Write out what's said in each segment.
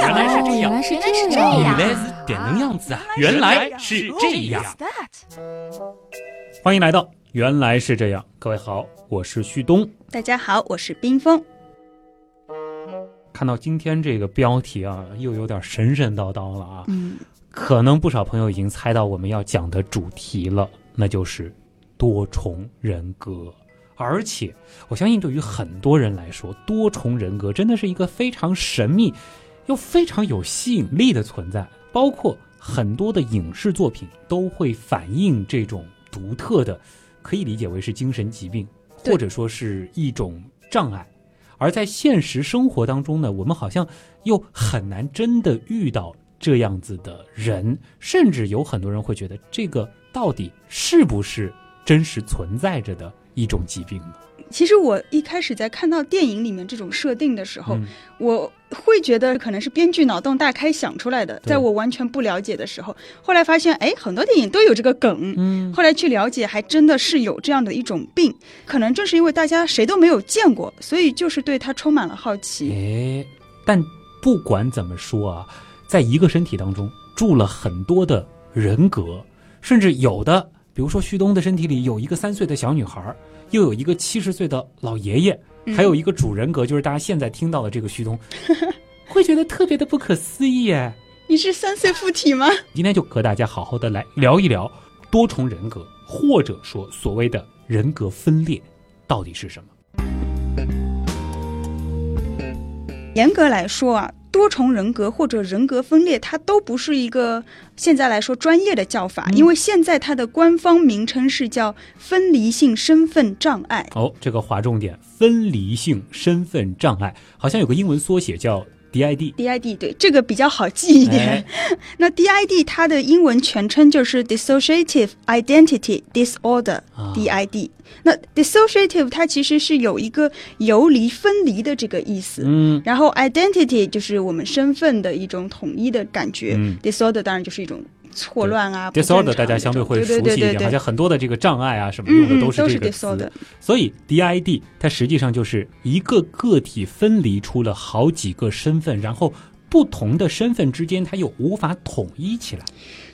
原来是这样，原来是这样，原来是点能样子啊！原来是这样。欢迎来到《原来是这样》，各位好，我是旭东。大家好，我是冰峰。看到今天这个标题啊，又有点神神叨叨了啊。嗯，可能不少朋友已经猜到我们要讲的主题了，那就是多重人格。而且，我相信对于很多人来说，多重人格真的是一个非常神秘又非常有吸引力的存在。包括很多的影视作品都会反映这种独特的，可以理解为是精神疾病，或者说是一种障碍。而在现实生活当中呢，我们好像又很难真的遇到这样子的人，甚至有很多人会觉得这个到底是不是真实存在着的一种疾病呢？其实我一开始在看到电影里面这种设定的时候，嗯我会觉得可能是编剧脑洞大开想出来的，在我完全不了解的时候，后来发现，哎，很多电影都有这个梗。嗯，后来去了解，还真的是有这样的一种病，可能正是因为大家谁都没有见过，所以就是对它充满了好奇。哎，但不管怎么说啊，在一个身体当中住了很多的人格，甚至有的，比如说旭东的身体里有一个三岁的小女孩，又有一个七十岁的老爷爷，还有一个主人格，就是大家现在听到的这个旭东，会觉得特别的不可思议哎。你是三岁附体吗？今天就和大家好好的来聊一聊多重人格，或者说所谓的人格分裂到底是什么。严格来说啊，多重人格或者人格分裂，它都不是一个现在来说专业的叫法，因为现在它的官方名称是叫分离性身份障碍。哦，这个划重点，分离性身份障碍，好像有个英文缩写叫 DID。DID 对这个比较好记一点。哎 那 DID 它的英文全称就是 Dissociative Identity Disorder、啊 DID。那 Dissociative 它其实是有一个游离、分离的这个意思。嗯，然后 identity 就是我们身份的一种统一的感觉、嗯 d i s o r d e r 当然就是一种错乱啊 disorder 大家相对会熟悉一点，好像很多的这个障碍啊什么用的都是都是这个词。disorder 所以 DID 它实际上就是一个个体分离出了好几个身份，然后不同的身份之间它又无法统一起来。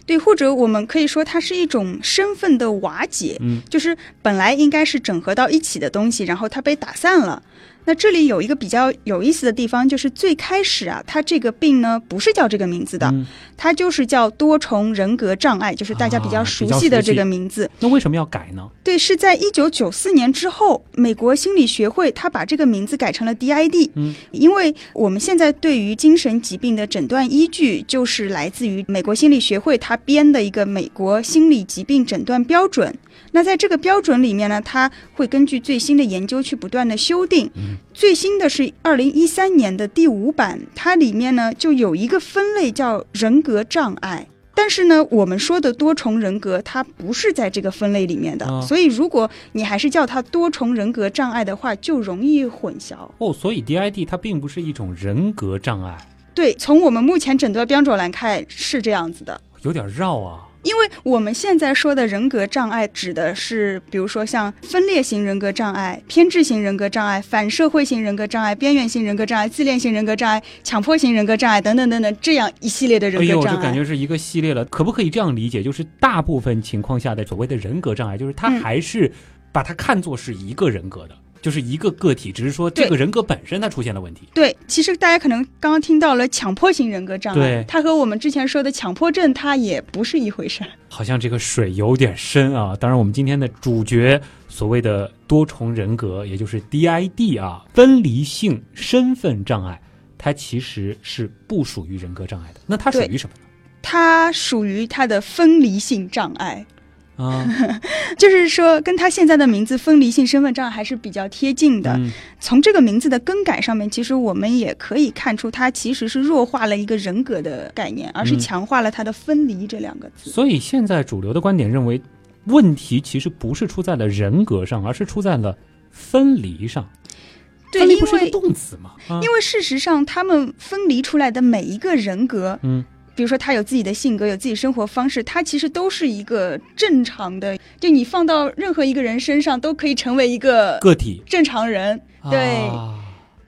对，或者我们可以说它是一种身份的瓦解，嗯，就是本来应该是整合到一起的东西，然后它被打散了。那这里有一个比较有意思的地方，就是最开始啊，它这个病呢不是叫这个名字的，嗯它就是叫多重人格障碍，就是大家比较啊熟悉的这个名字。那为什么要改呢？对，是在一九九四年之后，美国心理学会它把这个名字改成了 DID。嗯，因为我们现在对于精神疾病的诊断依据，就是来自于美国心理学会它编的一个美国心理疾病诊断标准。那在这个标准里面呢，它会根据最新的研究去不断的修订。最新的是二零一三年的第五版，它里面呢就有一个分类叫人格障碍。但是呢，我们说的多重人格，它不是在这个分类里面的，啊所以如果你还是叫它多重人格障碍的话，就容易混淆。哦，所以 DID 它并不是一种人格障碍，对，从我们目前诊断标准来看是这样子的。有点绕啊。因为我们现在说的人格障碍，指的是比如说像分裂型人格障碍、偏执型人格障碍、反社会型人格障碍、边缘型人格障碍、自恋型人格障碍、强迫型人格障碍等等等等这样一系列的人哎呦，格障碍。这感觉是一个系列了。可不可以这样理解？就是大部分情况下的所谓的人格障碍，就是他嗯还是把它看作是一个人格的，就是一个个体，只是说这个人格本身它出现了问题。对，其实大家可能刚刚听到了强迫型人格障对碍，它和我们之前说的强迫症它也不是一回事儿。好像这个水有点深啊。当然，我们今天的主角所谓的多重人格，也就是 DID 啊，分离性身份障碍，它其实是不属于人格障碍的。那它属于什么呢？它属于它的分离性障碍，啊，就是说跟他现在的名字分离性身份障碍还是比较贴近的。嗯从这个名字的更改上面，其实我们也可以看出，它其实是弱化了一个人格的概念，而是嗯强化了它的分离这两个字。所以现在主流的观点认为，问题其实不是出在了人格上，而是出在了分离上。对，因分离不是一个为动词吗？啊因为事实上，他们分离出来的每一个人格，嗯，比如说他有自己的性格，有自己生活方式，他其实都是一个正常的，就你放到任何一个人身上都可以成为一个个体。正常人。对。啊。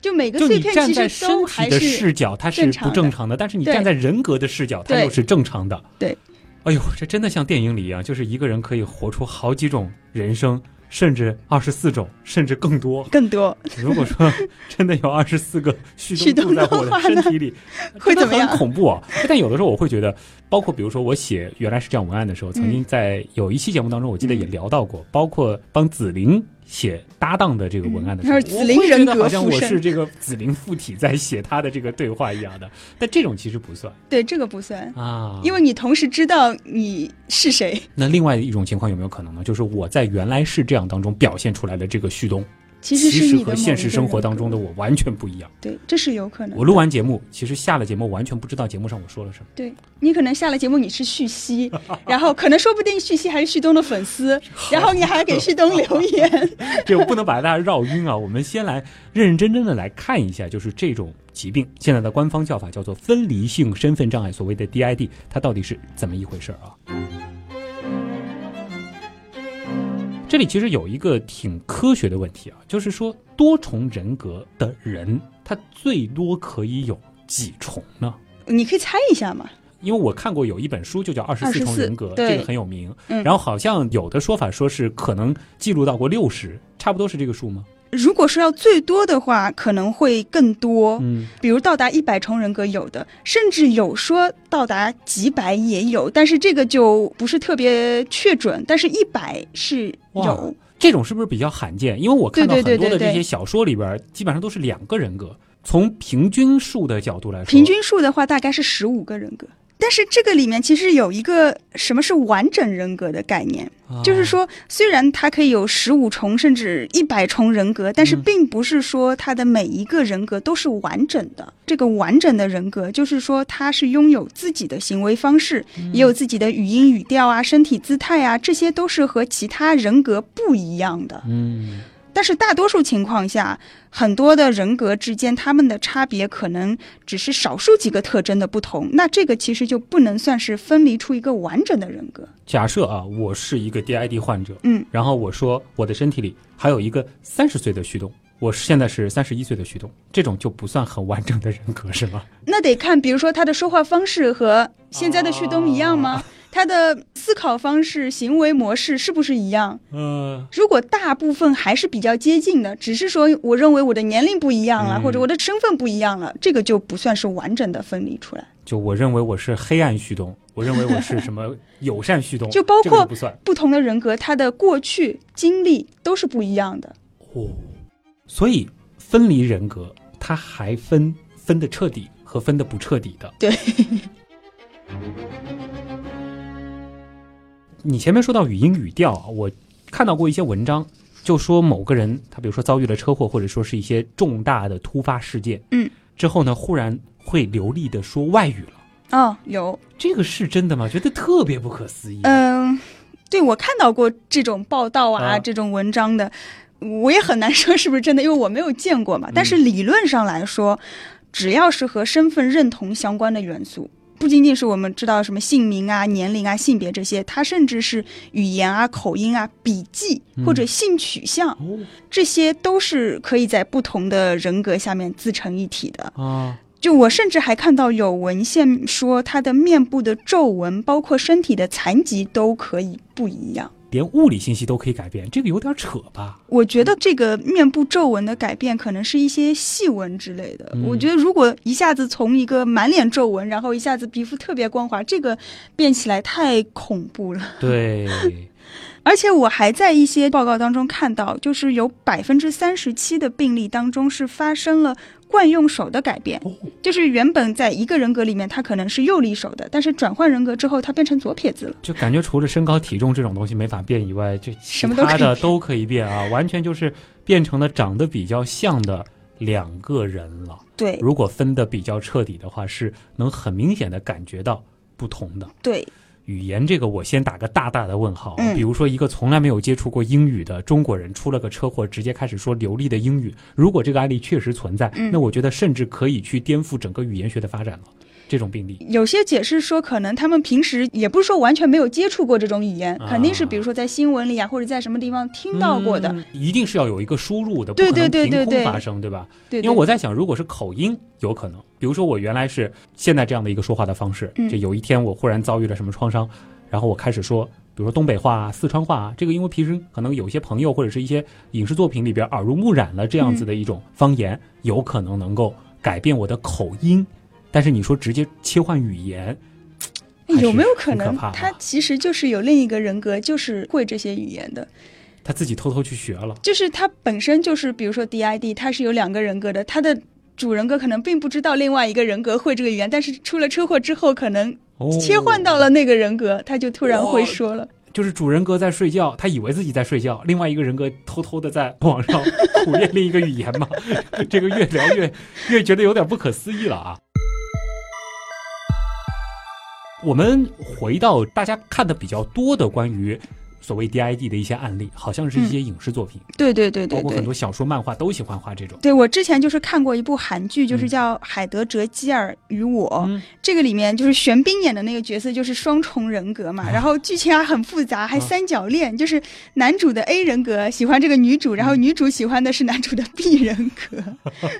就每个就碎片其你站在实都还是视角，它是不正常的；但是你站在人格的视角，它又是正常的。对，哎呦，这真的像电影里一样，就是一个人可以活出好几种人生，甚至二十四种，甚至更多。更多。如果说 真的有二十四个旭旭东东的住在我的身体里，会怎么样很恐怖啊！但有的时候我会觉得，包括比如说我写原来是这样文案的时候，曾经在有一期节目当中，我记得也聊到过，包括帮紫菱写搭档的这个文案的时候，我会觉人格得好像我是这个紫菱附体在写他的这个对话一样的。但这种其实不算对，这个不算，啊，因为你同时知道你是谁。那另外一种情况有没有可能呢？就是我在原来是这样当中表现出来的这个旭东，其实是其实和现实生活当中的我完全不一样。对，这是有可能。我录完节目，其实下了节目完全不知道节目上我说了什么。对你可能下了节目你是旭熙，然后可能说不定旭熙还是旭东的粉丝，然后你还给旭东留言。这我不能把大家绕晕啊！我们先来认认真真的来看一下，就是这种疾病，现在的官方叫法叫做分离性身份障碍，所谓的 DID，它到底是怎么一回事儿啊？这里其实有一个挺科学的问题啊，就是说多重人格的人，他最多可以有几重呢？你可以猜一下嘛？因为我看过有一本书，就叫《二十四重人格》，这个很有名。嗯然后好像有的说法说是可能记录到过六十，差不多是这个数吗？如果说要最多的话，可能会更多。嗯，比如到达一百重人格有的，甚至有说到达几百也有，但是这个就不是特别确准。但是一百是哇有，这种是不是比较罕见？因为我看到很多的这些小说里边，基本上都是两个人格。从平均数的角度来说，平均数的话大概是十五个人格。但是这个里面其实有一个什么是完整人格的概念，啊就是说，虽然它可以有十五重甚至一百重人格，但是嗯并不是说它的每一个人格都是完整的。这个完整的人格，就是说它是拥有自己的行为方式，嗯也有自己的语音语调啊、身体姿态啊，这些都是和其他人格不一样的。嗯，但是大多数情况下，很多的人格之间，他们的差别可能只是少数几个特征的不同。那这个其实就不能算是分离出一个完整的人格。假设啊，我是一个 DID 患者，嗯，然后我说我的身体里还有一个三十岁的旭东，我现在是三十一岁的旭东，这种就不算很完整的人格是吗？那得看，比如说他的说话方式和现在的旭东一样吗？他的思考方式、行为模式是不是一样？嗯，如果大部分还是比较接近的，只是说我认为我的年龄不一样了，嗯或者我的身份不一样了，这个就不算是完整的分离出来。就我认为我是黑暗旭东，我认为我是什么友善旭东，就包括不算不同的人格，他的过去经历都是不一样的。哦。所以分离人格它还分分的彻底和分的不彻底的。对。你前面说到语音语调啊，我看到过一些文章，就说某个人他比如说遭遇了车祸，或者说是一些重大的突发事件，嗯，之后呢，忽然会流利的说外语了。哦，有，这个是真的吗？觉得特别不可思议。嗯、对我看到过这种报道啊，啊这种文章的，我也很难 说是不是真的，因为我没有见过嘛。但是理论上来说，只要是和身份认同相关的元素。不仅仅是我们知道什么姓名啊、年龄啊、性别这些，它甚至是语言啊、口音啊、笔记或者性取向，哦这些都是可以在不同的人格下面自成一体的。啊，就我甚至还看到有文献说，他的面部的皱纹，包括身体的残疾都可以不一样。连物理信息都可以改变，这个有点扯吧？我觉得这个面部皱纹的改变可能是一些细纹之类的。嗯我觉得如果一下子从一个满脸皱纹，然后一下子皮肤特别光滑，这个变起来太恐怖了。对，而且我还在一些报告当中看到，就是有百分之三十七的病例当中是发生了惯用手的改变，哦就是原本在一个人格里面，他可能是右利手的，但是转换人格之后，他变成左撇子了。就感觉除了身高体重这种东西没法变以外，就其他的都可以变啊，完全就是变成了长得比较像的两个人了。对如果分的比较彻底的话，是能很明显的感觉到不同的。对，语言这个，我先打个大大的问号比如说，一个从来没有接触过英语的中国人出了个车祸，直接开始说流利的英语，如果这个案例确实存在，嗯。那我觉得甚至可以去颠覆整个语言学的发展了。这种病例？有些解释说，可能他们平时也不是说完全没有接触过这种语言，啊肯定是比如说在新闻里啊，或者在什么地方听到过的。嗯一定是要有一个输入的，不对可能对对对对凭空发生，对吧？对，因为我在想，如果是口音，有可能，比如说我原来是现在这样的一个说话的方式，嗯这有一天我忽然遭遇了什么创伤，然后我开始说，比如说东北话啊、四川话啊，这个因为平时可能有一些朋友或者是一些影视作品里边耳濡目染了这样子的一种方言，有可能能够改变我的口音，但是你说直接切换语言，有没有可能他其实就是有另一个人格，就是会这些语言的？他自己偷偷去学了，就是他本身就是，比如说 DID，他是有两个人格的，他的主人格可能并不知道另外一个人格会这个语言，但是出了车祸之后，可能哦，切换到了那个人格，他就突然会说了。就是主人格在睡觉，他以为自己在睡觉，另外一个人格偷偷的在网上 苦练另一个语言嘛，这个越聊越越觉得有点不可思议了啊。我们回到大家看的比较多的关于所谓 DID 的一些案例，好像是一些影视作品，对对对对对包括很。多小说、漫画都喜欢画这种。对我之前就是看过一部韩剧，就是嗯叫《海德哲基尔与我》，嗯这个里面就是玄彬演的那个角色就是双重人格嘛，然后剧情还很复杂，还三角恋，就是男主的 A 人格喜欢这个女主，然后女主喜欢的是男主的 B 人格。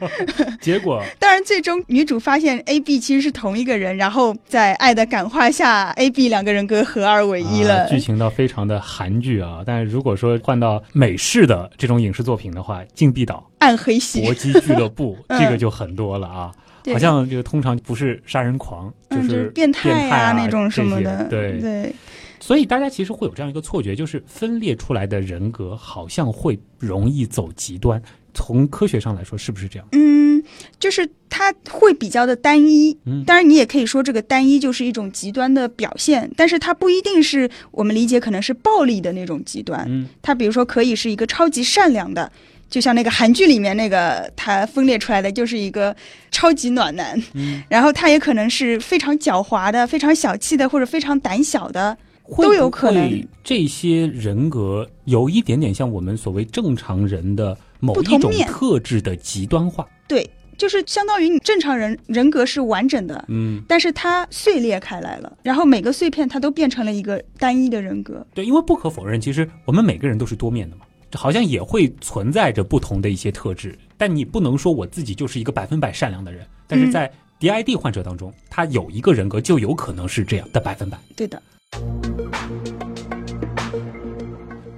结果 当然，最终女主发现 A、B 其实是同一个人，然后在爱的感化下，A、B 两个人格合二为一了。啊剧情倒非常的韩剧啊，但是如果说换到美式的这种影视作品的话，《禁闭岛》暗黑系搏击俱乐部，嗯这个就很多了啊。对好像这个通常不是杀人狂，就是变态啊那种什么的，对，对。所以大家其实会有这样一个错觉，就是分裂出来的人格好像会容易走极端。从科学上来说，是不是这样？嗯，就是它会比较的单一。嗯当然，你也可以说这个单一就是一种极端的表现，但是它不一定是我们理解可能是暴力的那种极端。嗯，它比如说可以是一个超级善良的，就像那个韩剧里面那个他分裂出来的就是一个超级暖男。嗯，然后他也可能是非常狡猾的、非常小气的，或者非常胆小的。会都有可能这些人格有一点点像我们所谓正常人的某一种不同面特质的极端化。对，就是相当于你正常人人格是完整的，嗯，但是它碎裂开来了，然后每个碎片它都变成了一个单一的人格。对，因为不可否认，其实我们每个人都是多面的嘛，好像也会存在着不同的一些特质。但你不能说我自己就是一个百分百善良的人，但是嗯在 DID 患者当中，他有一个人格就有可能是这样的百分百。对的，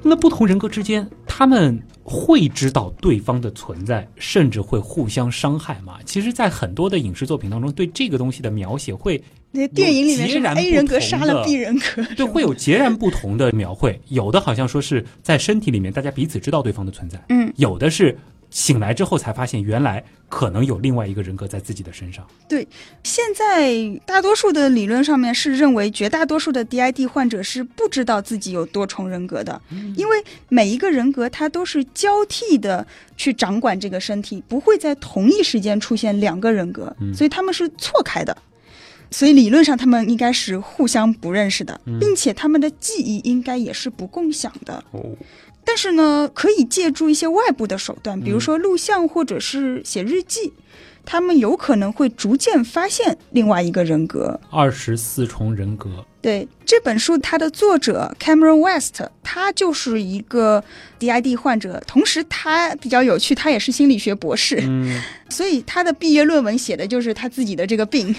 那不同人格之间，他们会知道对方的存在，甚至会互相伤害吗？其实，在很多的影视作品当中，对这个东西的描写会那电影里面是 A 人格杀了 B 人格，对会有截然不同的描绘。有的好像说是在身体里面，大家彼此知道对方的存在；嗯，有的是醒来之后才发现，原来可能有另外一个人格在自己的身上。对现在大多数的理论上面是认为，绝大多数的 DID 患者是不知道自己有多重人格的，因为每一个人格它都是交替的去掌管这个身体，不会在同一时间出现两个人格，嗯所以他们是错开的。所以理论上他们应该是互相不认识的，并且他们的记忆应该也是不共享的。哦，但是呢，可以借助一些外部的手段，比如说录像或者是写日记，他们有可能会逐渐发现另外一个人格。二十四重人格，对这本书，它的作者 Cameron West，他就是一个 DID 患者，同时他比较有趣，他也是心理学博士，嗯，所以他的毕业论文写的就是他自己的这个病。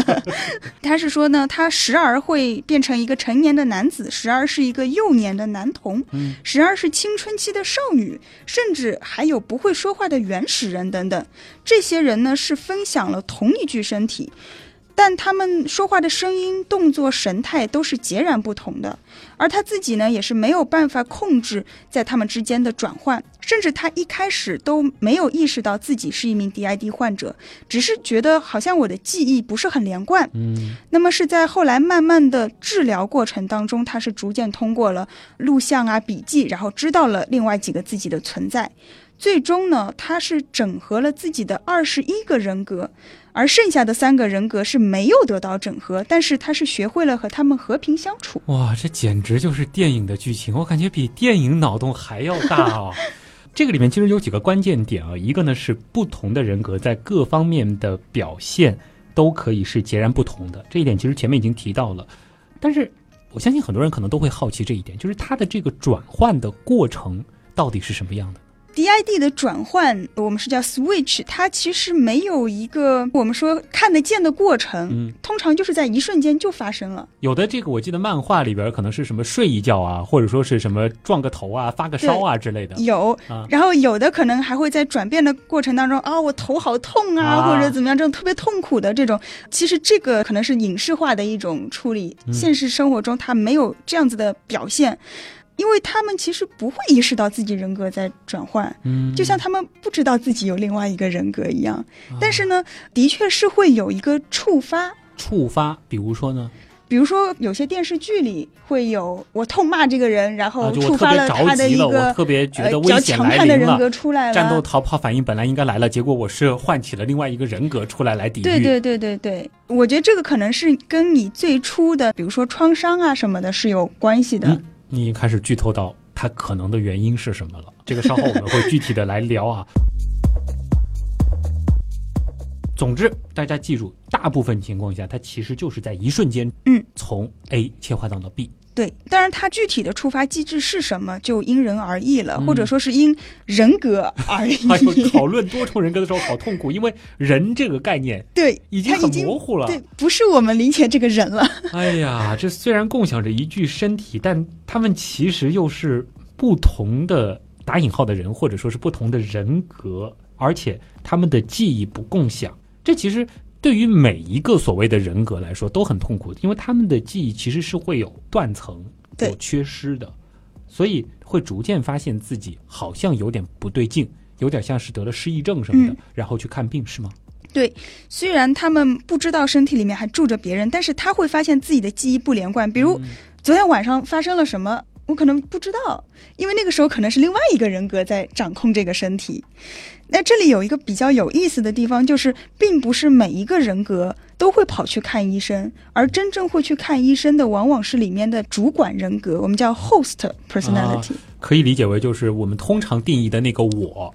他是说呢，他时而会变成一个成年的男子，时而是一个幼年的男童，嗯时而是青春期的少女，甚至还有不会说话的原始人等等。这些人呢是分享了同一具身体。但他们说话的声音、动作、神态都是截然不同的，而他自己呢，也是没有办法控制在他们之间的转换，甚至他一开始都没有意识到自己是一名 DID 患者，只是觉得好像我的记忆不是很连贯。嗯，那么是在后来慢慢的治疗过程当中，他是逐渐通过了录像啊、笔记，然后知道了另外几个自己的存在。最终呢，他是整合了自己的二十一个人格，而剩下的三个人格是没有得到整合，但是他是学会了和他们和平相处。哇，这简直就是电影的剧情，我感觉比电影脑洞还要大哦！这个里面其实有几个关键点啊，一个呢是不同的人格在各方面的表现都可以是截然不同的。这一点其实前面已经提到了，但是我相信很多人可能都会好奇这一点，就是它的这个转换的过程到底是什么样的？DID 的转换，我们是叫 switch，它其实没有一个我们说看得见的过程，嗯，通常就是在一瞬间就发生了。有的这个我记得漫画里边可能是什么睡一觉啊，或者说是什么撞个头啊、发个烧啊之类的。有，啊然后有的可能还会在转变的过程当中啊，我头好痛啊，啊或者怎么样，这种特别痛苦的这种，其实这个可能是影视化的一种处理，嗯现实生活中它没有这样子的表现。因为他们其实不会意识到自己人格在转换，嗯，就像他们不知道自己有另外一个人格一样。但是呢，的确是会有一个触发，触发，比如说呢，比如说有些电视剧里会有我痛骂这个人，然啊，后触发了他的一个特别觉呃比较得危险强悍的人来临了，格出来了，战斗逃跑反应本来应该来了，结果我是唤起了另外一个人格出来来抵御。对对对对对，我觉得这个可能是跟你最初的，比如说创伤啊什么的，是有关系的。嗯你已经开始剧透到它可能的原因是什么了。这个稍后我们会具体的来聊啊。总之，大家记住，大部分情况下，它其实就是在一瞬间，嗯，从 A 切换到了 B。对，当然它具体的触发机制是什么，就因人而异了，嗯或者说是因人格而异。哎呦讨论多重人格的时候好痛苦，因为人这个概念 对，已经很模糊了。对，不是我们理解这个人了。哎呀，这虽然共享着一具身体，但他们其实又是不同的打引号的人，或者说是不同的人格，而且他们的记忆不共享。这其实对于每一个所谓的人格来说都很痛苦，因为他们的记忆其实是会有断层、对有缺失的，所以会逐渐发现自己好像有点不对劲，有点像是得了失忆症什么的，嗯然后去看病是吗？对虽然他们不知道身体里面还住着别人，但是他会发现自己的记忆不连贯，比如嗯昨天晚上发生了什么，我可能不知道，因为那个时候可能是另外一个人格在掌控这个身体。那这里有一个比较有意思的地方，就是并不是每一个人格都会跑去看医生，而真正会去看医生的，往往是里面的主管人格，我们叫 host personality，、可以理解为就是我们通常定义的那个我，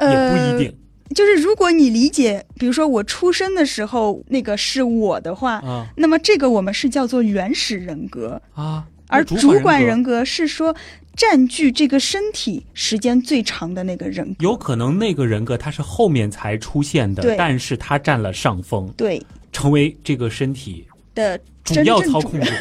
也呃，不一定。就是如果你理解，比如说我出生的时候那个是我的话，啊那么这个我们是叫做原始人格。啊，而主管人人格是说占据这个身体时间最长的那个人格。有可能那个人格他是后面才出现的，但是他占了上风，对成为这个身体的主要操控者。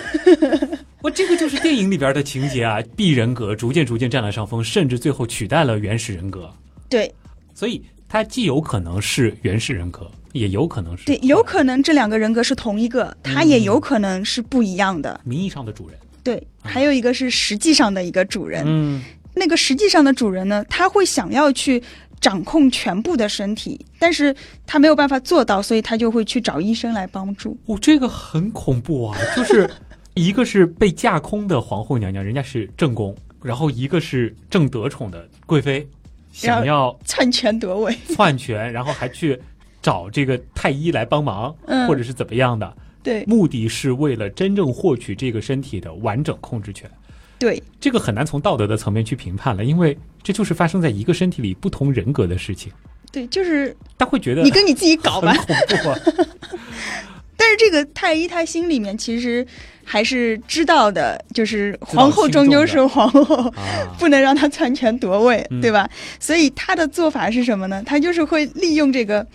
我这个就是电影里边的情节啊，B 人格逐渐逐渐占了上风，甚至最后取代了原始人格，对所以它既有可能是原始人格，也有可能是对，有可能这两个人格是同一个，他也有可能是不一样的。名义上的主人。对，还有一个是实际上的一个主人。嗯，那个实际上的主人呢，他会想要去掌控全部的身体，但是他没有办法做到，所以他就会去找医生来帮助。哦，这个很恐怖啊！就是一个是被架空的皇后娘娘，人家是正宫，然后一个是正得宠的贵妃，想要篡权夺位，篡权，然后还去找这个太医来帮忙，嗯或者是怎么样的，对目的是为了真正获取这个身体的完整控制权。对这个很难从道德的层面去评判了，因为这就是发生在一个身体里不同人格的事情。对，就是他会觉得你跟你自己搞吧很。恐怖啊！但是这个太医他心里面其实还是知道的，就是皇后终究是皇后，啊，不能让她篡权夺位，嗯对吧？所以他的做法是什么呢？他就是会利用这个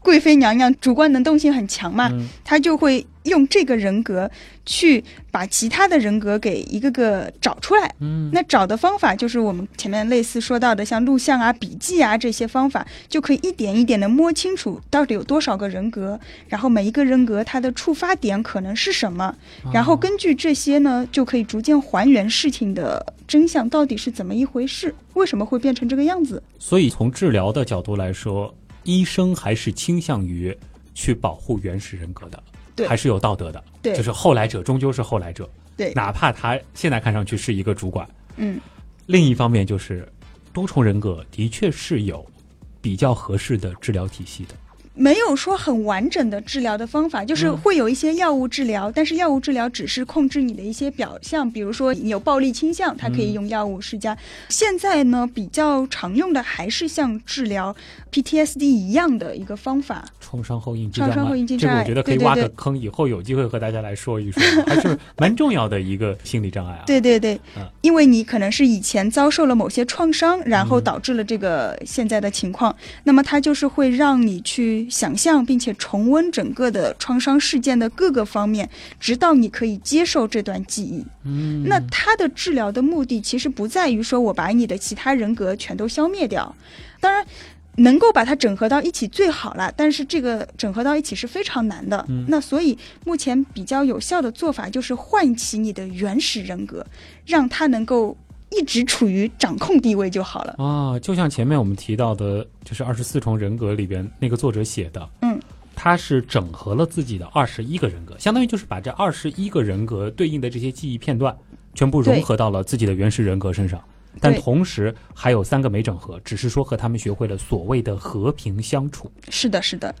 贵妃娘娘主观能动性很强嘛，嗯他就会用这个人格去把其他的人格给一个个找出来。嗯，那找的方法就是我们前面类似说到的，像录像啊、笔记啊这些方法，就可以一点一点的摸清楚到底有多少个人格，然后每一个人格它的触发点可能是什么，然后根据这些呢，就可以逐渐还原事情的真相到底是怎么一回事，为什么会变成这个样子？所以从治疗的角度来说，医生还是倾向于去保护原始人格的，对还是有道德的，对。就是后来者终究是后来者，对，哪怕他现在看上去是一个主管。嗯，另一方面就是多重人格的确是有比较合适的治疗体系的，没有说很完整的治疗的方法，就是嗯。会有一些药物治疗，但是药物治疗只是控制你的一些表象，比如说你有暴力倾向，它可以用药物施加。现在呢，比较常用的还是像治疗 PTSD 一样的一个方法。创伤后应激障创伤后碍应激障碍这个我觉得可以挖个坑，以后有机会和大家来说一说，还是蛮重要的一个心理障碍啊。对对对。嗯，因为你可能是以前遭受了某些创伤，然后嗯。导致了这个现在的情况，那么它就是会让你去想象并且重温整个的创伤事件的各个方面，直到你可以接受这段记忆。嗯，那它的治疗的目的其实不在于说我把你的其他人格全都消灭掉，当然。能够把它整合到一起最好了，但是这个整合到一起是非常难的。嗯那所以目前比较有效的做法就是唤起你的原始人格，让它能够一直处于掌控地位就好了。啊，就像前面我们提到的，就是二十四重人格里边那个作者写的，嗯，他是整合了自己的二十一个人格，相当于就是把这二十一个人格对应的这些记忆片段，全部融合到了自己的原始人格身上。但同时还有三个没整合，只是说和他们学会了所谓的和平相处。是的，是的。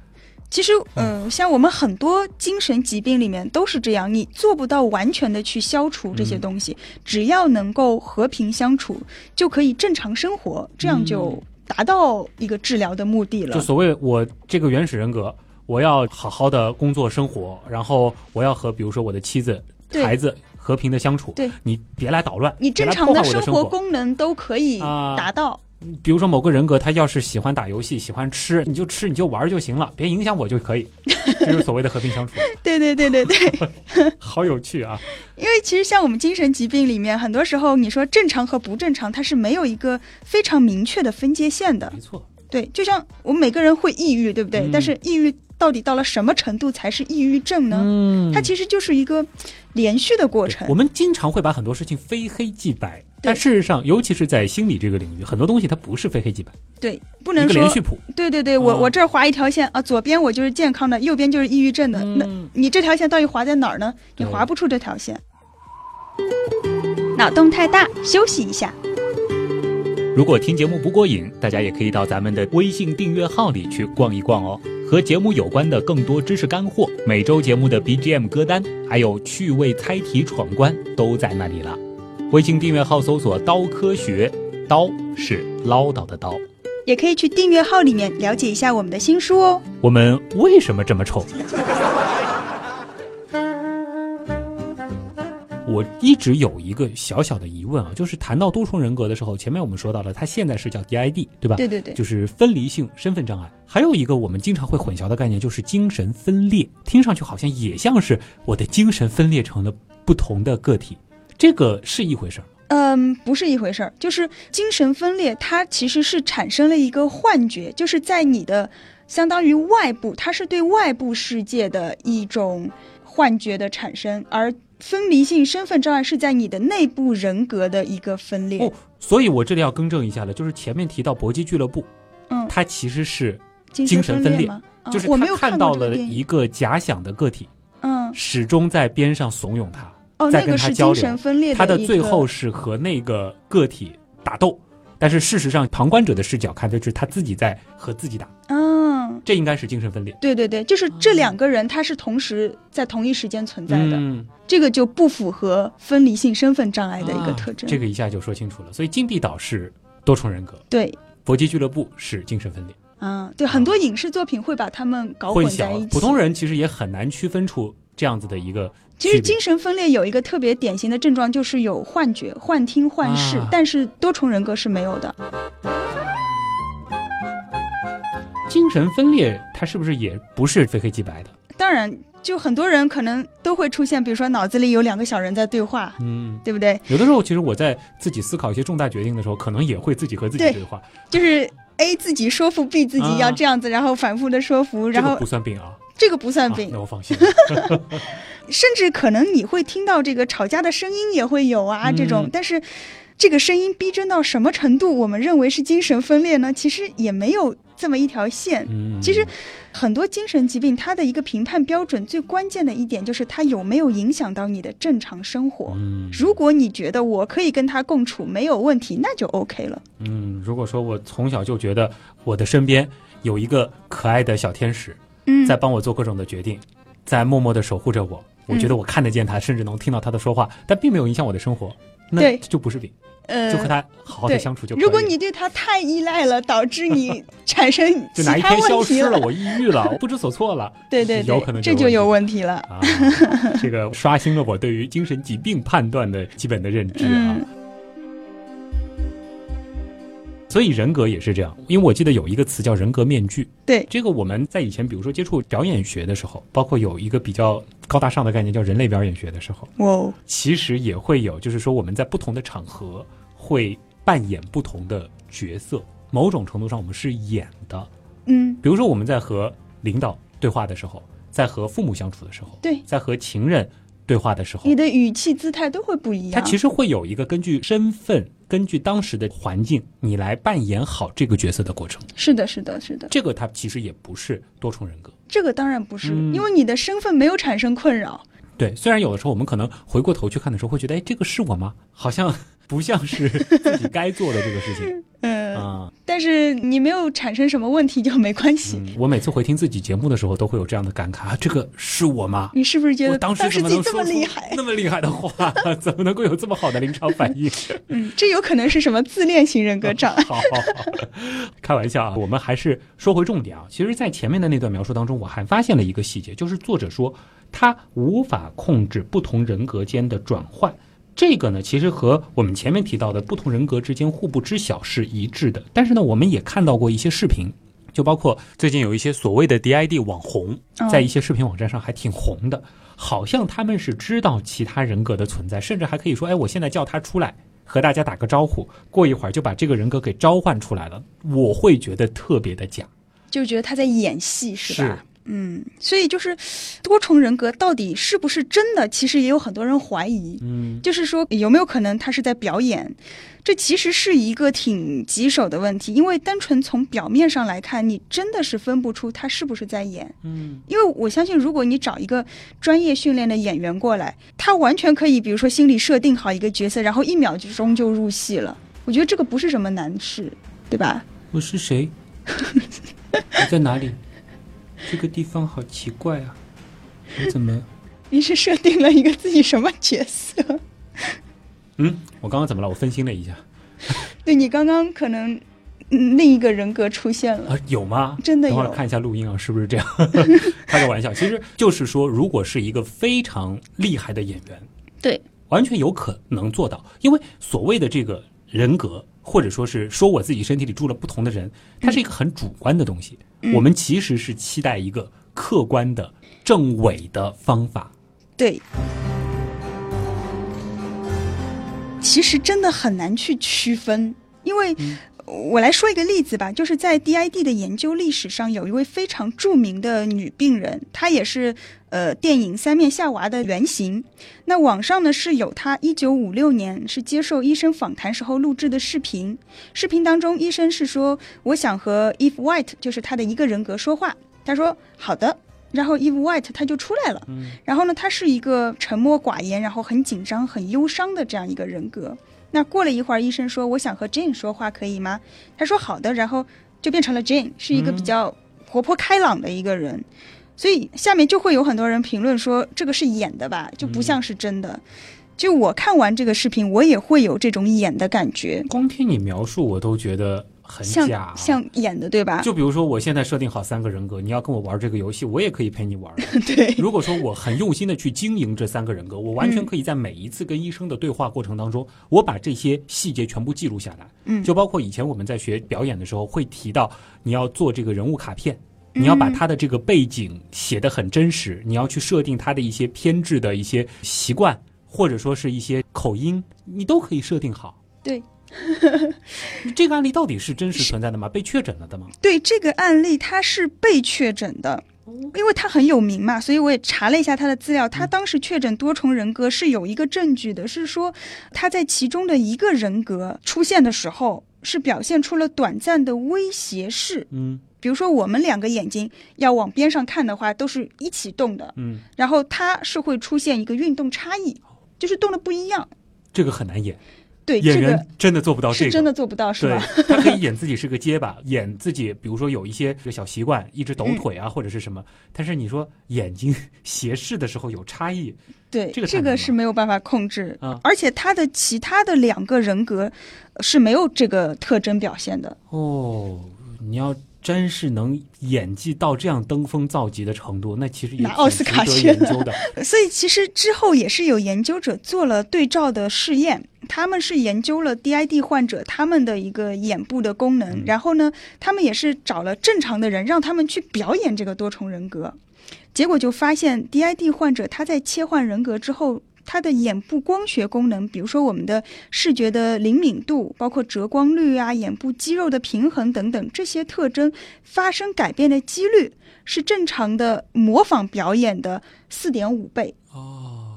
其实，呃，像我们很多精神疾病里面都是这样，你做不到完全的去消除这些嗯东西，只要能够和平相处，就可以正常生活，这样就达到一个治疗的目的了。就所谓我这个原始人格，我要好好的工作生活，然后我要和比如说我的妻子、孩子和平的相处。对，你别来捣乱，你正常的生活。功能都可以啊达到。比如说某个人格，他要是喜欢打游戏、喜欢吃，你就吃你就玩就行了，别影响我就可以。这就是所谓的和平相处，对对对对对。好有趣啊！因为其实像我们精神疾病里面，很多时候你说正常和不正常，它是没有一个非常明确的分界线的没。错，对，就像我们每个人会抑郁，对不对？嗯但是抑郁到底到了什么程度才是抑郁症呢？嗯它其实就是一个连续的过程我。们经常会把很多事情非黑即白，但事实上，尤其是在心理这个领域，很多东西它不是非黑即白，对，不能说个连续谱。对对对，我、啊我这儿划一条线啊，左边我就是健康的，右边就是抑郁症的。那嗯你这条线到底划在哪儿呢？你划不出这条线。脑洞太大，休息一下。如果听节目不过瘾，大家也可以到咱们的微信订阅号里去逛一逛哦。和节目有关的更多知识干货，每周节目的 BGM 歌单，还有趣味猜题闯关都在那里了。微信订阅号搜索“刀科学”，刀是唠叨的刀。也可以去订阅号里面了解一下我们的新书哦。我们为什么这么臭？我一直有一个小小的疑问啊，就是谈到多重人格的时候，前面我们说到了，它现在是叫 DID，对吧？对对对，就是分离性身份障碍。还有一个我们经常会混淆的概念，就是精神分裂，听上去好像也像是我的精神分裂成了不同的个体，这个是一回事儿吗？嗯，不是一回事儿，就是精神分裂，它其实是产生了一个幻觉，就是在你的相当于外部，它是对外部世界的一种幻觉的产生，而分离性身份障碍是在你的内部人格的一个分裂。哦，所以我这里要更正一下了，就是前面提到搏击俱乐部，嗯，它其实是精精神分裂就是我没有他看到了。一个假想的个体，嗯，始终在边上怂恿他，哦，在那个是跟他交流精神分裂的他的最后是和那个个体打斗，但是事实上旁观者的视角看就是他自己在和自己打，嗯，这应该是精神分裂。对对对，就是这两个人他是同时在同一时间存在的，嗯，这个就不符合分离性身份障碍的一个啊特征。这个一下就说清楚了。所以金币岛是多重人格，对，搏击俱乐部是精神分裂，啊，对，很多影视作品会把他们搞混在一起。淆。普通人其实也很难区分出这样子的一个其实精神分裂有一个特别典型的症状，就是有幻觉、幻听、幻视，啊但是多重人格是没有的。精神分裂，它是不是也不是非黑即白的？当然，就很多人可能都会出现，比如说脑子里有两个小人在对话，嗯，对不对？有的时候其实我在自己思考一些重大决定的时候，可能也会自己和自己对对话，就是 A 自己说服 B 自己啊要这样子，然后反复的说服，然后这个不算病啊，这个不算病啊，那我放心。甚至可能你会听到这个吵架的声音也会有啊，嗯这种，但是这个声音逼真到什么程度，我们认为是精神分裂呢？其实也没有这么一条线。嗯，其实很多精神疾病，它的一个评判标准最关键的一点就是它有没有影响到你的正常生活。嗯，如果你觉得我可以跟他共处没有问题，那就 OK 了。嗯，如果说我从小就觉得我的身边有一个可爱的小天使，嗯，在帮我做各种的决定，在默默的守护着我，我觉得嗯我看得见他，甚至能听到他的说话，但并没有影响我的生活，那就不是病。呃，就和他好好的相处就可以了。如果你对他太依赖了，导致你 产生就哪一天消失了，我抑郁了，我不知所措了，对对对，有可能这就有问问题了。啊。这个刷新了我对于精神疾病判断的基本的认知啊。嗯所以人格也是这样，因为我记得有一个词叫人格面具。对这个我们在以前，比如说接触表演学的时候，包括有一个比较高大上的概念叫人类表演学的时候，哇，其实也会有，就是说我们在不同的场合会扮演不同的角色，某种程度上我们是演的。嗯，比如说我们在和领导对话的时候，在和父母相处的时候，对，在和情人对话的时候你，的语气姿态都会不一样。它其实会有一个根据身份、根据当时的环境，你来扮演好这个角色的过程。是的，是的，是的，这个它其实也不是多重人格。这个当然不是，嗯因为你的身份没有产生困扰。对，虽然有的时候我们可能回过头去看的时候，会觉得，哎，这个是我吗？好像 不像是自己该做的这个事情 嗯，啊。但是你没有产生什么问题就没关系。嗯，我每次回听自己节目的时候，都会有这样的感慨啊，这个是我吗？你是不是觉得当时自己这么厉害？那么厉害的话？怎么能够有这么好的临场反应？嗯，这有可能是什么自恋型人格障碍？好好好，开玩笑啊，我们还是说回重点啊。其实，在前面的那段描述当中，我还发现了一个细节，就是作者说他无法控制不同人格间的转换。这个呢，其实和我们前面提到的不同人格之间互不知晓是一致的。但是呢，我们也看到过一些视频，就包括最近有一些所谓的 DID 网红，哦在一些视频网站上还挺红的，好像他们是知道其他人格的存在，甚至还可以说，哎，我现在叫他出来。和大家打个招呼，过一会儿就把这个人格给召唤出来了，我会觉得特别的假。就觉得他在演戏，是吧？是嗯，所以就是多重人格到底是不是真的，其实也有很多人怀疑。嗯，就是说，有没有可能他是在表演？这其实是一个挺棘手的问题，因为单纯从表面上来看，你真的是分不出他是不是在演。嗯，因为我相信，如果你找一个专业训练的演员过来，他完全可以，比如说心理设定好一个角色，然后一秒钟就入戏了。我觉得这个不是什么难事，对吧？我是谁？你在哪里？这个地方好奇怪啊！我怎么？你是设定了一个自己什么角色？嗯，我刚刚怎么了？我分心了一下 对你刚刚可能、嗯、另一个人格出现了。啊？有吗？真的有等会儿看一下录音啊，是不是这样？开个玩笑，其实就是说，如果是一个非常厉害的演员，对，完全有可能做到，因为所谓的这个人格，或者说是说我自己身体里住了不同的人，它是一个很主观的东西。嗯我们其实是期待一个客观的、正伪的方法。对，其实真的很难去区分，因为。我来说一个例子吧，就是在 DID 的研究历史上，有一位非常著名的女病人，她也是呃电影《三面夏娃》的原型。那网上呢是有她一九五六年是接受医生访谈时候录制的视频，视频当中医生是说我想和 Eve White，就是她的一个人格说话，她说好的。然后 Eve White 她就出来了，然后呢，她是一个沉默寡言，然后很紧张、很忧伤的这样一个人格。那过了一会儿，医生说：“我想和 Jane 说话，可以吗？”他说：“好的。”然后就变成了 Jane，是一个比较活泼开朗的一个人。所以下面就会有很多人评论说：“这个是演的吧，就不像是真的。就我看完这个视频，我也会有这种演的感觉，光听你描述，我都觉得很假像。像演的，对吧？就比如说，我现在设定好三个人格，你要跟我玩这个游戏，我也可以陪你玩。对，如果说我很用心的去经营这三个人格，我完全可以在每一次跟医生的对话过程当中，我把这些细节全部记录下来。嗯就包括以前我们在学表演的时候会提到，你要做这个人物卡片。你要把他的这个背景写得很真实，你要去设定他的一些偏执的一些习惯，或者说是一些口音，你都可以设定好。对，这个案例到底是真实存在的吗？被确诊了的吗？对这个案例，他是被确诊的，因为他很有名嘛，所以我也查了一下他的资料。他当时确诊多重人格是有一个证据的，是说他在其中的一个人格出现的时候，是表现出了短暂的威胁式。嗯比如说，我们两个眼睛要往边上看的话，都是一起动的，嗯，然后它是会出现一个运动差异，就是动的不一样。这个很难演。对，演员真的做不到这个，是真的做不到，是对吧？，他可以演自己是个结巴，演自己，比如说有一些这个小习惯，一直抖腿啊，或者是什么。但是你说眼睛 斜视的时候有差异，对，这个是没有办法控制，啊而且他的其他的两个人格呃是没有这个特征表现的。哦，你要真是能演技到这样登峰造极的程度，那其实拿奥斯卡去研究的。所以其实之后也是有研究者做了对照的试验，他们是研究了 DID 患者他们的一个眼部的功能，嗯然后呢，他们也是找了正常的人，让他们去表演这个多重人格，结果就发现 DID 患者他在切换人格之后。他的眼部光学功能，比如说我们的视觉的灵敏度，包括折光率啊、眼部肌肉的平衡等等这些特征发生改变的几率，是正常的模仿表演的四点五倍。哦，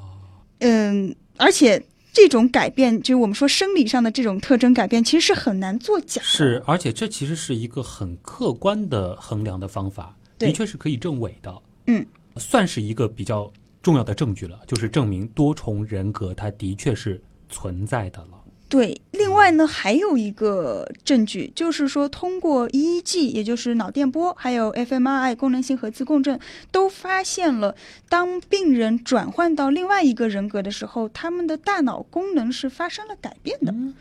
嗯，而且这种改变，就是我们说生理上的这种特征改变，其实是很难作假的。是，而且这其实是一个很客观的衡量的方法，的确是可以证伪的。嗯，算是一个比较重要的证据了，就是证明多重人格它的确是存在的了。对，另外呢，还有一个证据，就是说通过 EEG，也就是脑电波，还有 fMRI 功能性核磁共振，都发现了，当病人转换到另外一个人格的时候，他们的大脑功能是发生了改变的。嗯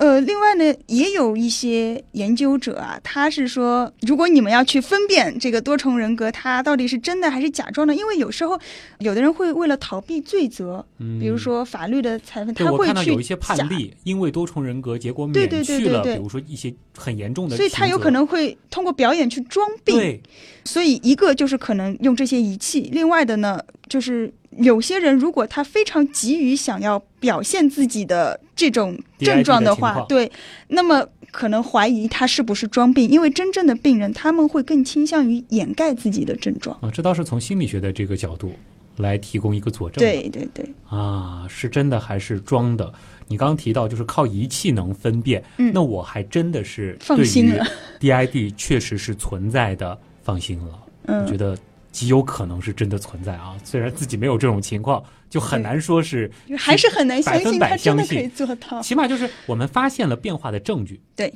呃，另外呢，也有一些研究者啊，他是说，如果你们要去分辨这个多重人格，它到底是真的还是假装的，因为有时候有的人会为了逃避罪责，嗯，比如说法律的裁判，他会去看到有一些判假例，因为多重人格，结果对免去了，对对对对。比如说一些很严重的所以他有可能会通过表演去装病。对。所以一个就是可能用这些仪器，另外的呢，就是有些人如果他非常急于想要表现自己的这种症状的话，对，那么可能怀疑他是不是装病，因为真正的病人他们会更倾向于掩盖自己的症状。啊，这倒是从心理学的这个角度来提供一个佐证。对对对，啊，是真的还是装的？你刚刚提到就是靠仪器能分辨，嗯那我还真的是放心了。DID 确实是存在的，放心了。嗯我觉嗯，得极有可能是真的存在啊，虽然自己没有这种情况，就很难说是，还是很难相信他真的可以做到。起码就是我们发现了变化的证据。对。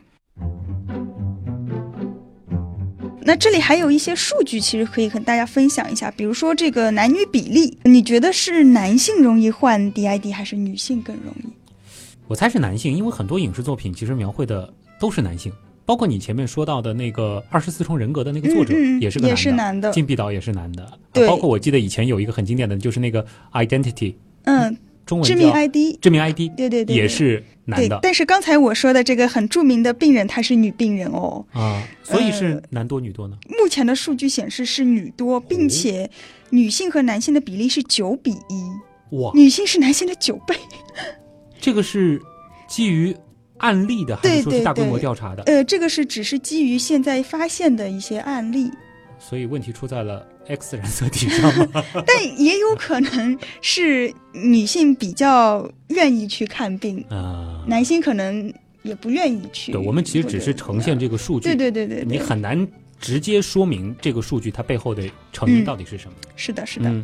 那这里还有一些数据，其实可以和大家分享一下，比如说这个男女比例，你觉得是男性容易患 DID 还是女性更容易？我猜是男性，因为很多影视作品其实描绘的都是男性，包括你前面说到的那个二十四重人格的那个作者也是个男的，也是男的。禁闭岛也是男的，对。包括我记得以前有一个很经典的，就是那个 Identity，嗯，中文致命 ID，致命 ID，对对对，也是男的，对但是刚才我说的这个很著名的病人，她是女病人哦。啊，所以呃是男多女多呢？目前的数据显示是女多，并且女性和男性的比例是九比一，哇，女性是男性的九倍。这个是基于案例的，还对是说是大规模调查的？呃，这个是只是基于现在发现的一些案例。所以问题出在了 X 染色体上吗？但也有可能是女性比较愿意去看病，啊，男性可能也不愿意去。对，我们其实只是呈现这个数据，对对对对对，你很难直接说明这个数据它背后的成因嗯到底是什么。是的，是的。嗯，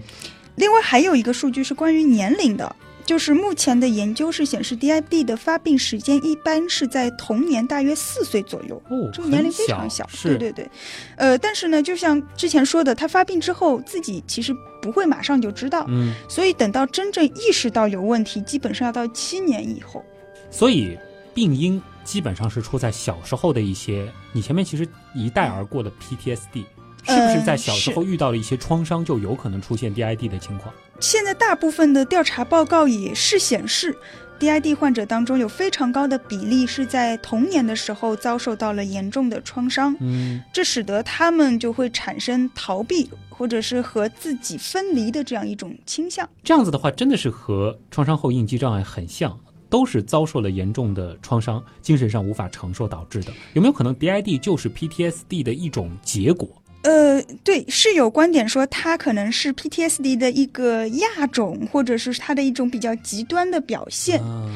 另外还有一个数据是关于年龄的，就是目前的研究是显示 DID 的发病时间一般是在童年大约四岁左右。哦，这个年龄非常小，对对对，呃，但是呢，就像之前说的，他发病之后自己其实不会马上就知道，嗯，所以等到真正意识到有问题，基本上要到七年以后。所以病因基本上是出在小时候的一些，你前面其实一带而过的 PTSD，是不是嗯在小时候遇到了一些创伤，就有可能出现 DID 的情况？现在大部分的调查报告也是显示，DID 患者当中有非常高的比例是在童年的时候遭受到了严重的创伤，嗯，这使得他们就会产生逃避或者是和自己分离的这样一种倾向。这样子的话，真的是和创伤后应激障碍很像。都是遭受了严重的创伤，精神上无法承受导致的。有没有可能 DID 就是 PTSD 的一种结果？呃，对，是有观点说它可能是 PTSD 的一个亚种，或者是它的一种比较极端的表现。啊，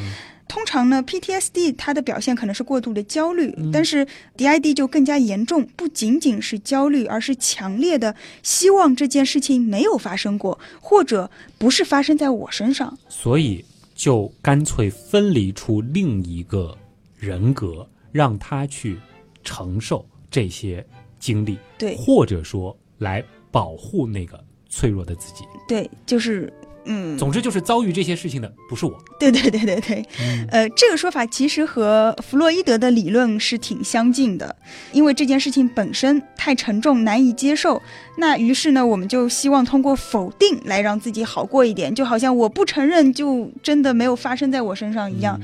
通常呢，PTSD 它的表现可能是过度的焦虑，嗯但是 DID 就更加严重，不仅仅是焦虑，而是强烈的希望这件事情没有发生过，或者不是发生在我身上。所以就干脆分离出另一个人格，让他去承受这些经历，对或者说来保护那个脆弱的自己。对，就是嗯，总之就是遭遇这些事情的不是我。对对对对对，呃，这个说法其实和弗洛伊德的理论是挺相近的，因为这件事情本身太沉重，难以接受。那于是呢，我们就希望通过否定来让自己好过一点，就好像我不承认就真的没有发生在我身上一样。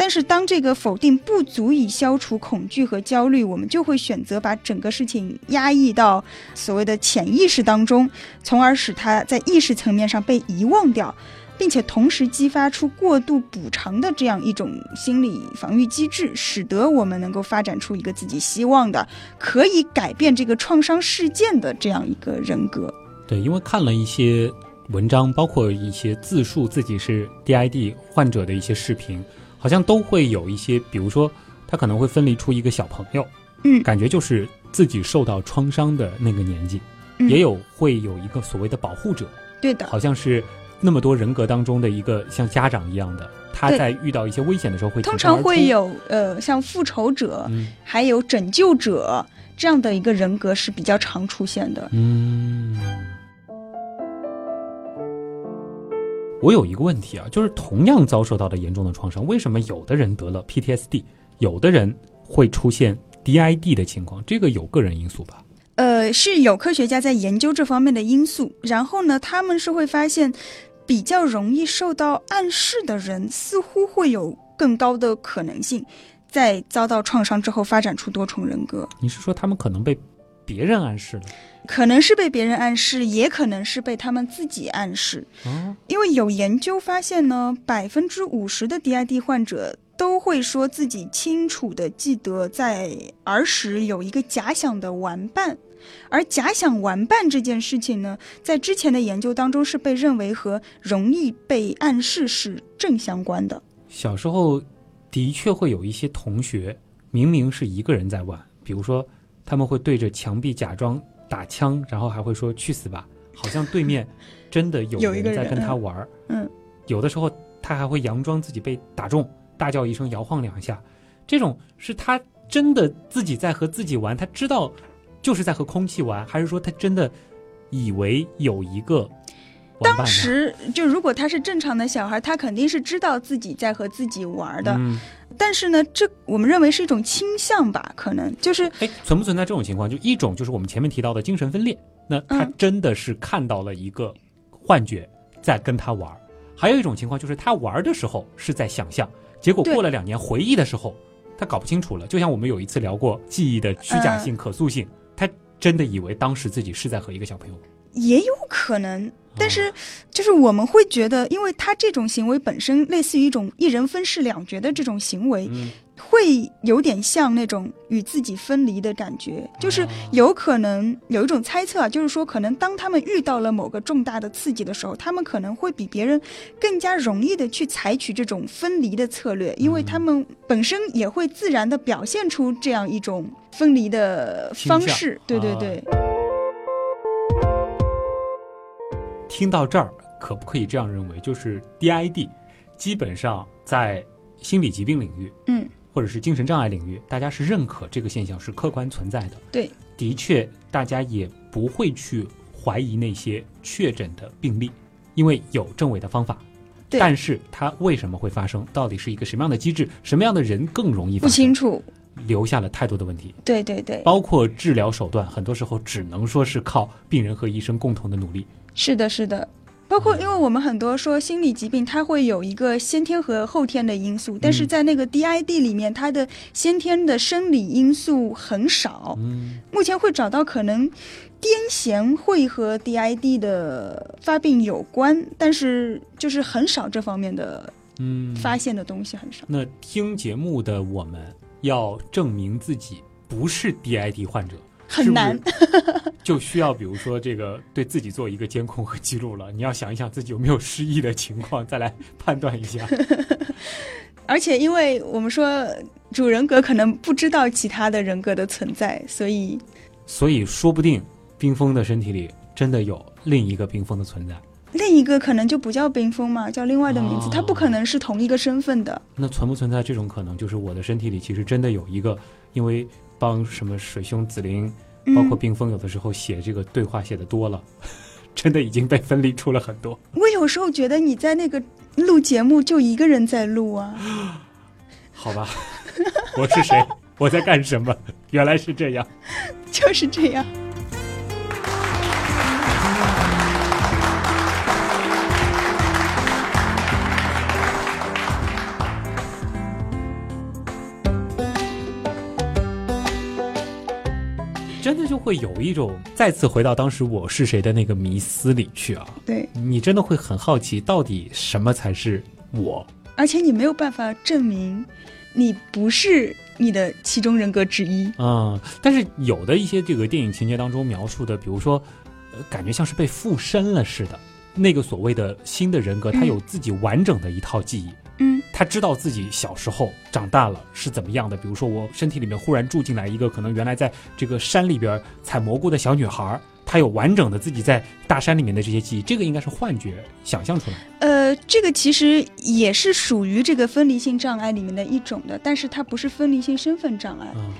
但是当这个否定不足以消除恐惧和焦虑，我们就会选择把整个事情压抑到所谓的潜意识当中，从而使它在意识层面上被遗忘掉。并且同时激发出过度补偿的这样一种心理防御机制，使得我们能够发展出一个自己希望的、可以改变这个创伤事件的这样一个人格。对，因为看了一些文章，包括一些自述自己是 DID 患者的一些视频，好像都会有一些，比如说他可能会分离出一个小朋友，嗯。感觉就是自己受到创伤的那个年纪，嗯。也有会有一个所谓的保护者，对的，好像是那么多人格当中的一个像家长一样的，他在遇到一些危险的时候会通常会有呃像复仇者，嗯。还有拯救者这样的一个人格是比较常出现的。嗯。我有一个问题啊，就是同样遭受到的严重的创伤，为什么有的人得了 PTSD，有的人会出现 DID 的情况？这个有个人因素吧？呃，是有科学家在研究这方面的因素，然后呢，他们是会发现，比较容易受到暗示的人，似乎会有更高的可能性，在遭到创伤之后发展出多重人格。你是说他们可能被别人暗示了？可能是被别人暗示，也可能是被他们自己暗示。哦，因为有研究发现呢，百分之五十的 DID 患者都会说自己清楚的记得在儿时有一个假想的玩伴，而假想玩伴这件事情呢，在之前的研究当中是被认为和容易被暗示是正相关的。小时候的确会有一些同学，明明是一个人在玩，比如说他们会对着墙壁假装打枪，然后还会说“去死吧”，好像对面真的有人在跟他玩儿。嗯，有的时候他还会佯装自己被打中，大叫一声，摇晃两下。这种是他真的自己在和自己玩，他知道就是在和空气玩，还是说他真的以为有一个当？时就如果他是正常的小孩，他肯定是知道自己在和自己玩的。嗯，但是呢，这我们认为是一种倾向吧，可能就是哎，存不存在这种情况？就一种就是我们前面提到的精神分裂，那他嗯真的是看到了一个幻觉在跟他玩儿；还有一种情况就是他玩儿的时候是在想象，结果过了两年回忆的时候，他搞不清楚了。就像我们有一次聊过记忆的虚假性、可塑性，他真的以为当时自己是在和一个小朋友。也有可能。但是，就是我们会觉得，因为他这种行为本身类似于一种一人分饰两角的这种行为，嗯，会有点像那种与自己分离的感觉。就是有可能有一种猜测啊，就是说，可能当他们遇到了某个重大的刺激的时候，他们可能会比别人更加容易的去采取这种分离的策略，因为他们本身也会自然的表现出这样一种分离的方式。对对啊听到这儿，可不可以这样认为？就是 DID 基本上在心理疾病领域，嗯，或者是精神障碍领域，大家是认可这个现象是客观存在的。对，的确，大家也不会去怀疑那些确诊的病例，因为有证伪的方法。对但是它为什么会发生？到底是一个什么样的机制？什么样的人更容易发不清生？楚。留下了太多的问题，对对对，包括治疗手段，很多时候只能说是靠病人和医生共同的努力。是的，是的。包括，因为我们很多说心理疾病，它会有一个先天和后天的因素，但是在那个 DID 里面，它的先天的生理因素很少。嗯，目前会找到可能癫痫会和 DID 的发病有关，但是就是很少这方面的嗯，发现的东西很少。那听节目的我们要证明自己不是 DID 患者，很难 就需要比如说这个对自己做一个监控和记录了。你要想一想自己有没有失忆的情况，再来判断一下。而且，因为我们说主人格可能不知道其他的人格的存在，所以所以说不定冰封的身体里真的有另一个冰封的存在。另一个可能就不叫冰封嘛，叫另外的名字，哦它不可能是同一个身份的。那存不存在这种可能？就是我的身体里其实真的有一个，因为帮什么水兄、紫菱，包括嗯，冰封，有的时候写这个对话写的多了，真的已经被分离出了很多。我有时候觉得你在那个录节目就一个人在录啊，好吧，我是谁？我在干什么？原来是这样。就是这样。会有一种再次回到当时我是谁的那个迷思里去啊！对，你真的会很好奇，到底什么才是我？而且你没有办法证明你不是你的其中人格之一。嗯，但是有的一些这个电影情节当中描述的，比如说，呃，感觉像是被附身了似的。那个所谓的新的人格，他嗯有自己完整的一套记忆，嗯他知道自己小时候长大了是怎么样的。比如说，我身体里面忽然住进来一个可能原来在这个山里边采蘑菇的小女孩，她有完整的自己在大山里面的这些记忆，这个应该是幻觉想象出来。呃，这个其实也是属于这个分离性障碍里面的一种的，但是它不是分离性身份障碍。嗯，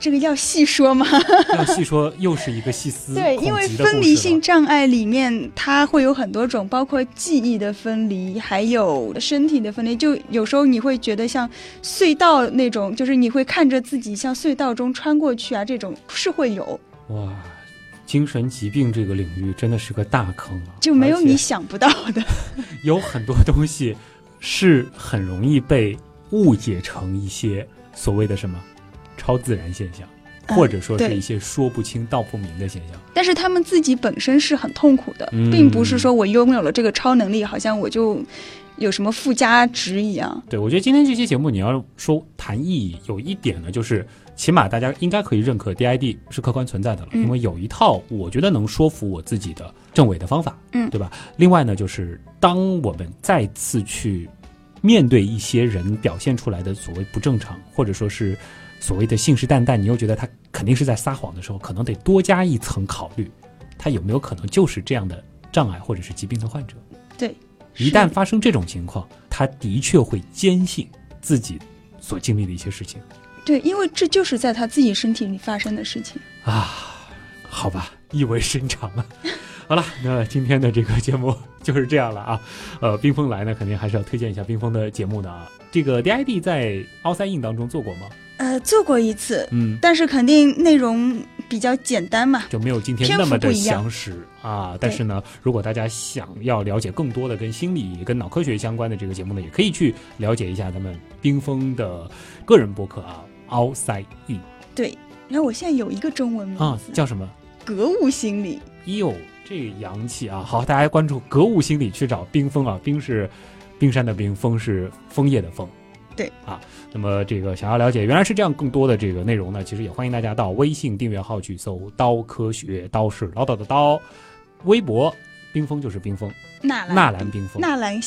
这个要细说吗？要细说，又是一个细思对，因为分离性障碍里面它会有很多种，包括记忆的分离，还有身体的分离。就有时候你会觉得像隧道那种，就是你会看着自己像隧道中穿过去啊，这种是会有，哇，精神疾病这个领域真的是个大坑啊，就没有你想不到的。有很多东西是很容易被误解成一些所谓的什么超自然现象，嗯或者说是一些说不清道不明的现象。但是他们自己本身是很痛苦的，嗯并不是说我拥有了这个超能力，好像我就有什么附加值一样。对我觉得今天这期节目，你要说谈意义，有一点呢，就是起码大家应该可以认可 DID 是客观存在的了，嗯因为有一套我觉得能说服我自己的证伪的方法，嗯对吧？另外呢，就是当我们再次去面对一些人表现出来的所谓不正常，或者说是所谓的信誓旦旦，你又觉得他肯定是在撒谎的时候，可能得多加一层考虑，他有没有可能就是这样的障碍或者是疾病的患者？对，一旦发生这种情况，他的确会坚信自己所经历的一些事情对，因为这就是在他自己身体里发生的事情。啊。好吧，意味深长啊。好了，那今天的这个节目就是这样了啊。呃，冰封来呢，肯定还是要推荐一下冰封的节目的啊。这个 DID 在奥赛印当中做过吗？呃，做过一次，嗯，但是肯定内容比较简单嘛。就没有今天那么的详实啊。但是呢，如果大家想要了解更多的跟心理、跟脑科学相关的这个节目呢，也可以去了解一下咱们冰封的个人博客啊，Outside In 对，然后我现在有一个中文名字，啊，叫什么？格物心理。哟，这个洋气啊！好，大家关注格物心理去找冰封啊，冰是冰山的冰，枫是枫叶的枫。对。啊，那么这个想要了解原来是这样更多的这个内容呢，其实也欢迎大家到微信订阅号去搜“刀科学”，刀是唠叨的刀，微博冰封就是冰封，纳兰纳兰冰封，纳兰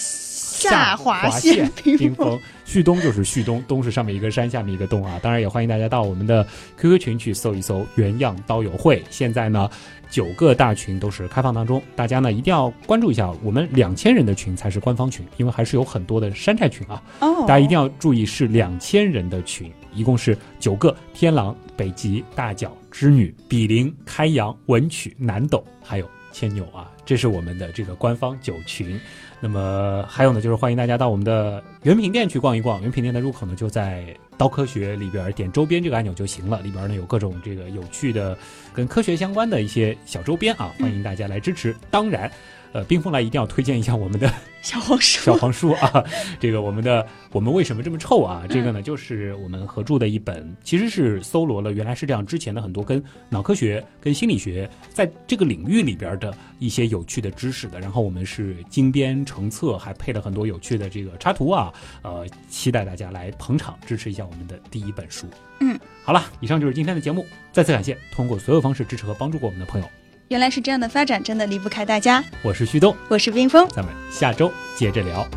下划划线冰封，旭东就是旭东，东是上面一个山，下面一个洞啊。当然也欢迎大家到我们的 QQ 群去搜一搜“原样刀友会”。现在呢，九个大群都是开放当中，大家呢一定要关注一下，我们两千人的群才是官方群，因为还是有很多的山寨群啊。哦，大家一定要注意，是两千人的群，一共是九个：天狼、北极、大角、织女、比邻、开阳、文曲、南斗，还有牵牛啊，这是我们的这个官方九群。那么还有呢，就是欢迎大家到我们的原品店去逛一逛。原品店的入口呢就在刀科学里边，点周边这个按钮就行了。里边呢有各种这个有趣的跟科学相关的一些小周边啊，欢迎大家来支持。当然。呃，冰封来一定要推荐一下我们的 小黄 书小黄书啊，这个我们的我们为什么这么臭啊？这个呢，就是我们合著的一本，其实是搜罗了原来是这样之前的很多跟脑科学、跟心理学在这个领域里边的一些有趣的知识的。然后我们是精编成册，还配了很多有趣的这个插图啊，呃，期待大家来捧场支持一下我们的第一本书。嗯，好了，以上就是今天的节目，再次感谢通过所有方式支持和帮助过我们的朋友，原来是这样的发展，真的离不开大家。我是旭东，我是冰峰，咱们下周接着聊。